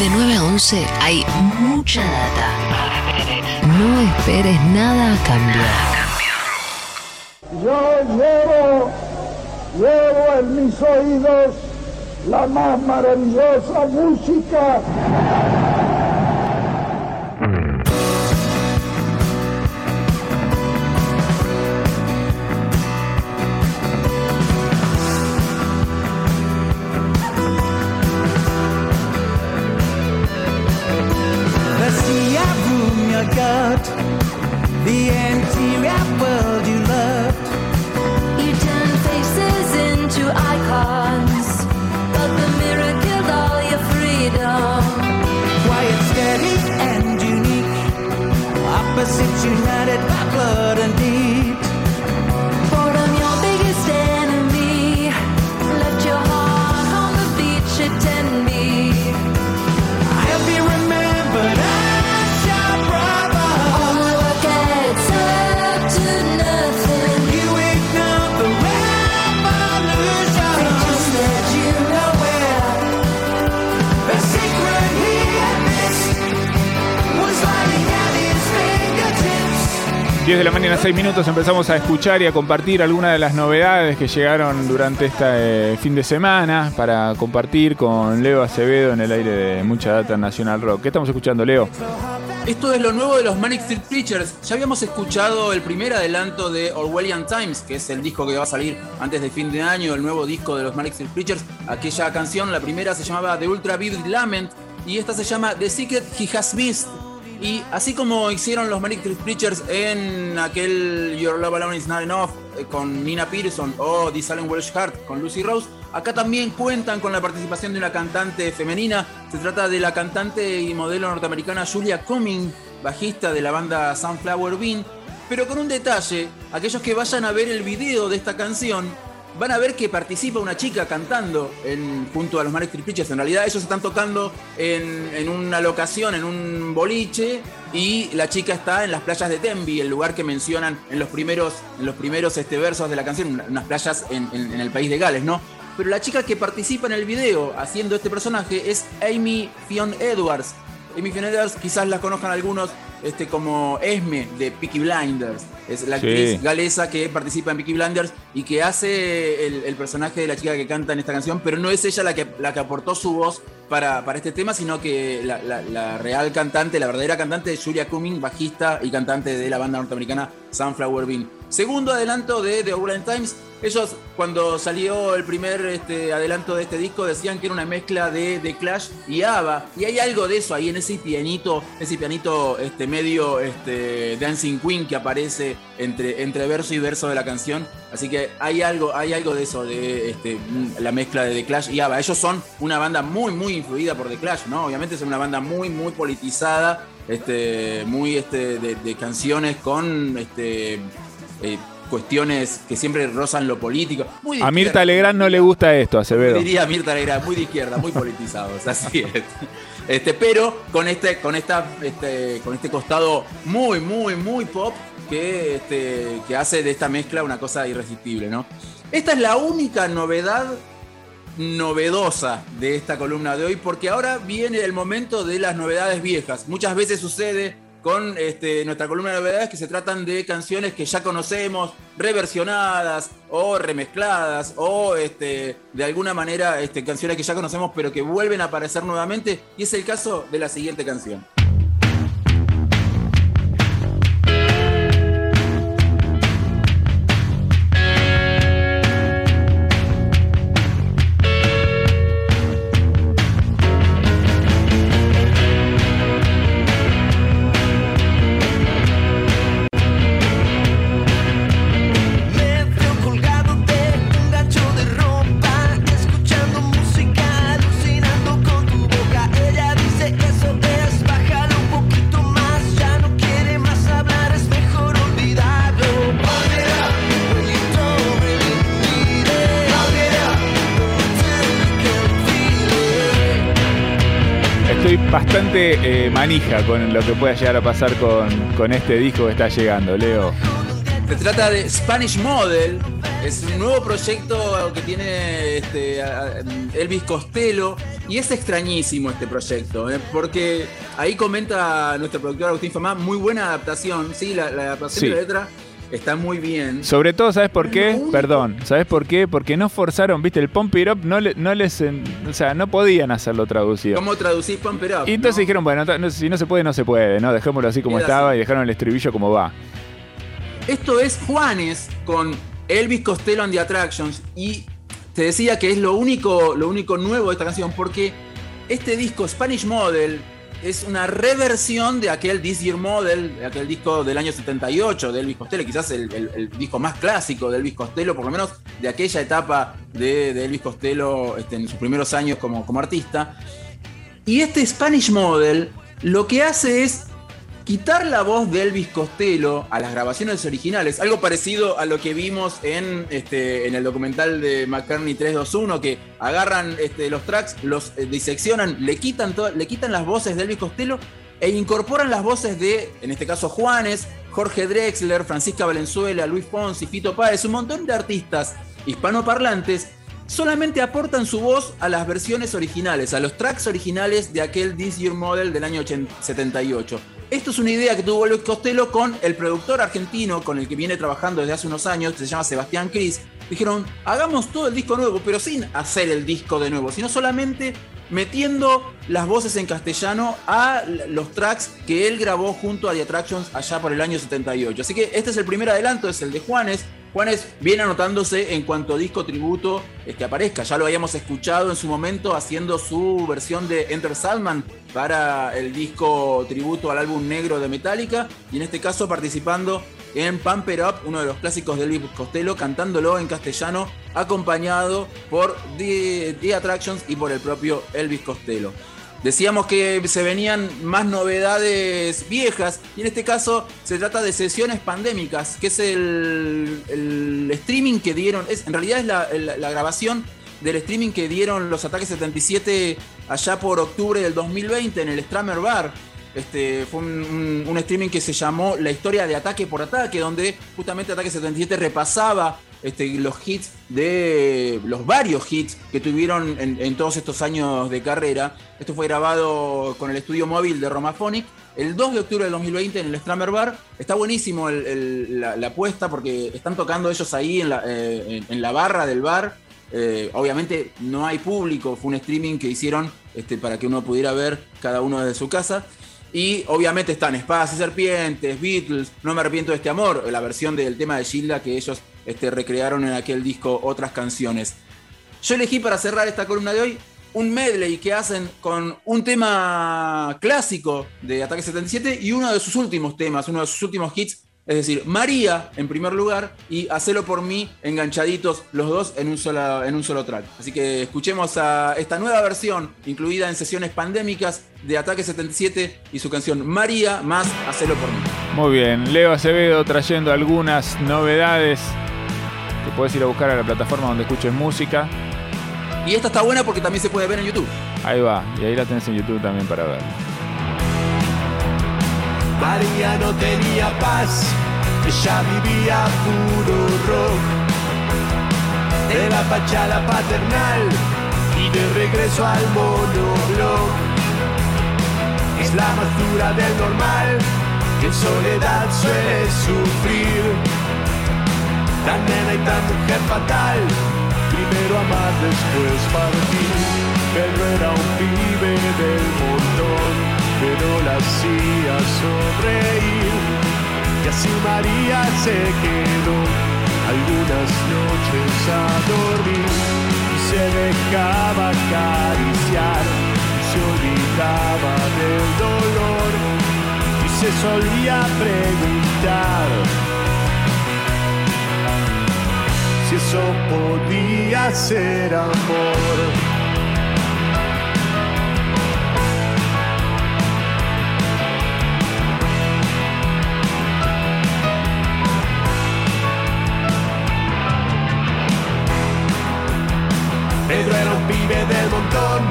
De 9 a 11 hay mucha data. No esperes nada a cambio. Yo llevo, llevo en mis oídos la más maravillosa música. 10 de la mañana, 6 minutos, empezamos a escuchar y a compartir algunas de las novedades que llegaron durante este fin de semana para compartir con Leo Acevedo en el aire de Mucha Data Nacional Rock. ¿Qué estamos escuchando, Leo? Esto es lo nuevo de los Manic Street Preachers. Ya habíamos escuchado el primer adelanto de Orwellian Times, que es el disco que va a salir antes de fin de año, el nuevo disco de los Manic Street Preachers. Aquella canción, la primera se llamaba The Ultra Vivid Lament y esta se llama The Secret He Has Missed. Y así como hicieron los Manic Street Preachers en aquel Your Love Alone Is Not Enough eh, con Nina Pearson o This Allen Welsh Heart con Lucy Rose, acá también cuentan con la participación de una cantante femenina. Se trata de la cantante y modelo norteamericana Julia Cumming, bajista de la banda Sunflower Bean. Pero con un detalle, aquellos que vayan a ver el video de esta canción van a ver que participa una chica cantando junto a los Manic Street. En realidad ellos están tocando en, una locación, en un boliche, y la chica está en las playas de Tenby, el lugar que mencionan en los primeros, este, versos de la canción, una- unas playas en, el país de Gales, ¿no? Pero la chica que participa en el video haciendo este personaje es Amy Fionn Edwards. Amy Fionn Edwards quizás la conozcan algunos este, como Esme de Peaky Blinders. Es la Sí. actriz galesa que participa en Peaky Blinders y que hace el, el personaje de la chica que canta en esta canción, pero no es ella la que, la que aportó su voz para, para este tema, sino que la, la- la real cantante, la verdadera cantante es Julia Cumming, bajista y cantante de la banda norteamericana Sunflower Bean. Segundo adelanto de The Orwell Times. Ellos, cuando salió el primer este, adelanto de este disco, decían que era una mezcla de, de Clash y ABBA. Y hay algo de eso ahí en ese pianito, ese pianito este, medio este, Dancing Queen que aparece entre, entre verso y verso de la canción. Así que hay algo, hay algo de eso, de este, la mezcla de The Clash y ABBA. Ellos son una banda muy, muy influida por The Clash, ¿no? Obviamente son una banda muy, muy politizada, este, muy este, de, de canciones con este, eh, cuestiones que siempre rozan lo político. Muy de A Mirta. Legrand no le gusta esto, Acevedo. Diría Mirta Legrand, muy de izquierda, muy politizados, así es. Este, pero con este, con esta, este, con este costado muy, muy, muy pop que, este, que hace de esta mezcla una cosa irresistible, ¿no? Esta es la única novedad novedosa de esta columna de hoy, porque ahora viene el momento de las novedades viejas. Muchas veces sucede con este, nuestra columna de novedades que se tratan de canciones que ya conocemos, reversionadas o remezcladas, o este, de alguna manera este, canciones que ya conocemos pero que vuelven a aparecer nuevamente, y es el caso de la siguiente canción. Bastante eh, manija con lo que pueda llegar a pasar con, con este disco que está llegando, Leo. Se trata de Spanish Model, es un nuevo proyecto que tiene este, Elvis Costello y es extrañísimo este proyecto, ¿eh? porque ahí comenta nuestro productor Agustín Famá, muy buena adaptación, sí, la, la adaptación Sí. de la letra está muy bien. Sobre todo, ¿sabes por qué? Perdón, ¿sabes por qué? Porque no forzaron, viste, el Pump It Up no, le- no les. en- o sea, no podían hacerlo traducido. ¿Cómo traducís Pump It Up? Y entonces no? dijeron, bueno, si no se puede, no se puede, ¿no? Dejémoslo así como Queda estaba así. y dejaron el estribillo como va. Esto es Juanes con Elvis Costello and the Attractions y te decía que es lo único, lo único nuevo de esta canción porque este disco Spanish Model es una reversión de aquel This Year Model, de aquel disco del año 78 de Elvis Costello, quizás el, disco más clásico de Elvis Costello, por lo menos de aquella etapa de, de Elvis Costello este, en sus primeros años como, como artista. Y este Spanish Model lo que hace es quitar la voz de Elvis Costello a las grabaciones originales, algo parecido a lo que vimos en, este, en el documental de McCartney 321, que agarran este, los tracks, los eh, diseccionan, le quitan, le quitan las voces de Elvis Costello e incorporan las voces de, en este caso, Juanes, Jorge Drexler, Francisca Valenzuela, Luis Fonsi, Fito Páez, un montón de artistas hispanoparlantes solamente aportan su voz a las versiones originales, a los tracks originales de aquel This Year Model del año 80 78. Esto es una idea que tuvo Luis Costello con el productor argentino con el que viene trabajando desde hace unos años, que se llama Sebastián Cris. Dijeron, hagamos todo el disco nuevo, pero sin hacer el disco de nuevo, sino solamente metiendo las voces en castellano a los tracks que él grabó junto a The Attractions allá por el año 78. Así que este es el primer adelanto, es el de Juanes. Juanes viene anotándose en cuanto disco tributo este, aparezca. Ya lo habíamos escuchado en su momento haciendo su versión de Enter Salman para el disco tributo al álbum negro de Metallica. Y en este caso participando en Pump It Up, uno de los clásicos de Elvis Costello, cantándolo en castellano, acompañado por The Attractions y por el propio Elvis Costello. Decíamos que se venían más novedades viejas y en este caso se trata de sesiones pandémicas, que es el, streaming que dieron, es, en realidad es la, grabación del streaming que dieron los ataques 77 allá por octubre del 2020 en el Stramer Bar. Este, fue un, un- un streaming que se llamó La historia de ataque por ataque, donde justamente Ataque 77 repasaba este, los hits de los varios hits que tuvieron en, todos estos años de carrera. Esto fue grabado con el estudio móvil de Romaphonic el 2 de octubre del 2020 en el Stramer Bar. Está buenísimo el- la, apuesta porque están tocando ellos ahí en la, eh, en la barra del bar. Eh, obviamente no hay público, fue un streaming que hicieron este, para que uno pudiera ver cada uno desde su casa. Y obviamente están Espadas y Serpientes, Beatles, No me arrepiento de este amor, la versión del tema de Gilda que ellos este, recrearon en aquel disco otras canciones. Yo elegí para cerrar esta columna de hoy un medley que hacen con un tema clásico de Ataque 77 y uno de sus últimos temas, uno de sus últimos hits, es decir, María en primer lugar y Hacelo por mí enganchaditos los dos en un, solo, en un solo track. Así que escuchemos a esta nueva versión incluida en sesiones pandémicas de Ataque 77 y su canción María más Hacelo por mí. Muy bien, Leo Acevedo trayendo algunas novedades que puedes ir a buscar a la plataforma donde escuches música. Y esta está buena porque también se puede ver en YouTube. Ahí va, y ahí la tenés en YouTube también para ver. María no tenía paz, ella vivía puro rock. De la pachala paternal y de regreso al monoblog. Es la más dura del normal, que en soledad suele sufrir. Tan nena y tan mujer fatal, primero amar, después partir. Pedro era un pibe del montón, pero la hacía sonreír. Y así María se quedó algunas noches a dormir. Y se dejaba acariciar, y se olvidaba del dolor. Y se solía preguntar si eso podía ser amor. Pedro era un pibe del montón,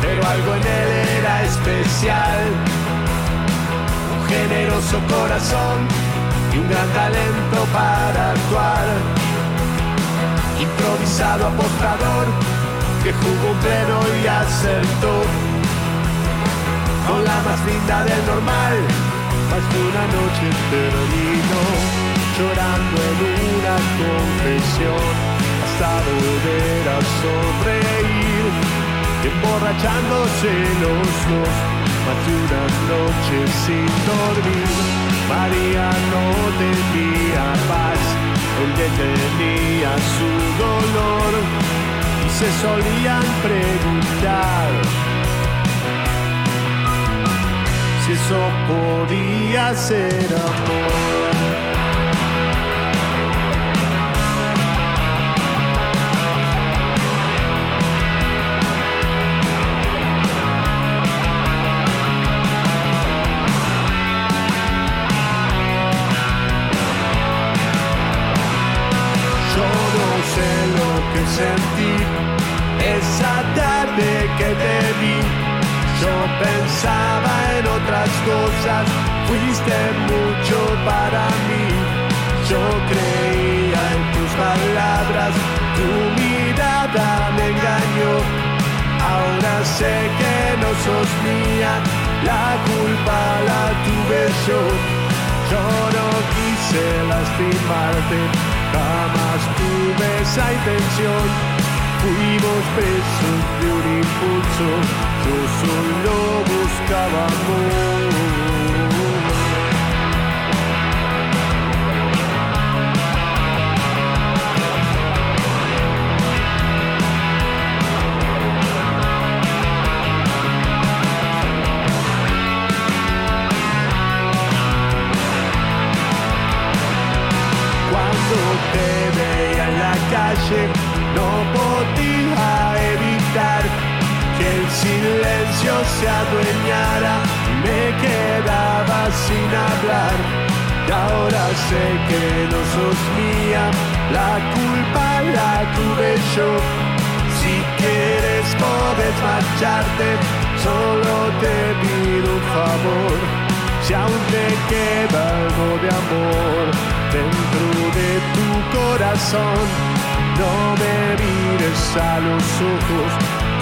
pero algo en él era especial. Un generoso corazón y un gran talento para actuar. Improvisado apostador que jugó un pleno y acertó. Con la más linda del normal, más de una noche terminó llorando en una confesión hasta volver a sonreír emborrachándose los dos más de una noche sin dormir. María no tenía paz, él detenía su se solían preguntar si eso podía ser amor. Sentí esa tarde que te vi. Yo pensaba en otras cosas, fuiste mucho para mí. Yo creía en tus palabras, tu mirada me engañó. Ahora sé que no sos mía, la culpa la tuve yo. Yo no quise lastimarte, jamás tuve esa intención. Fuimos presos de un impulso, yo solo buscaba amor. No podía evitar que el silencio se adueñara. Me quedaba sin hablar. Y ahora sé que no sos mía, la culpa la tuve yo. Si quieres podés marcharte, solo te pido un favor. Si aún te queda algo de amor dentro de tu corazón, no me mires a los ojos,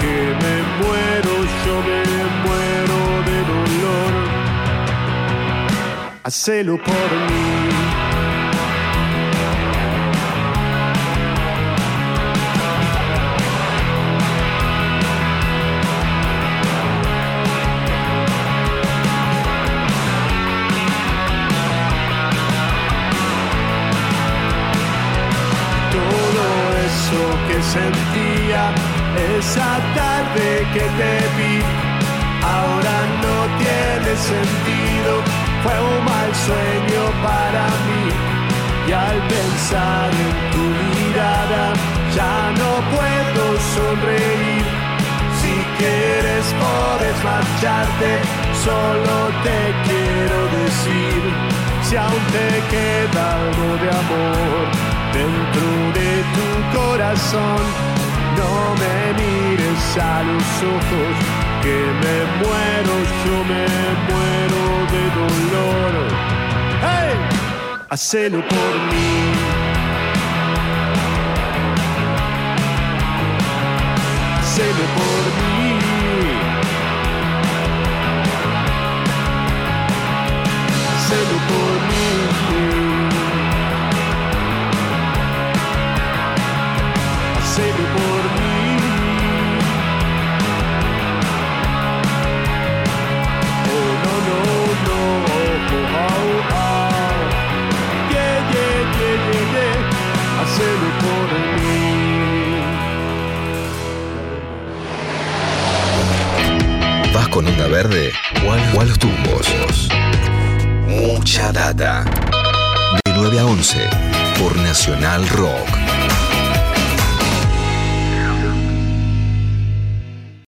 que me muero, yo me muero de dolor. Hacelo por mí. Puedes marcharte, solo te quiero decir. Si aún te queda algo de amor dentro de tu corazón, no me mires a los ojos, que me muero, yo me muero de dolor. ¡Hey! Hacelo por mí. Hacelo por mí. A los tumbos? Mucha data. De 9 a 11 por Nacional Rock.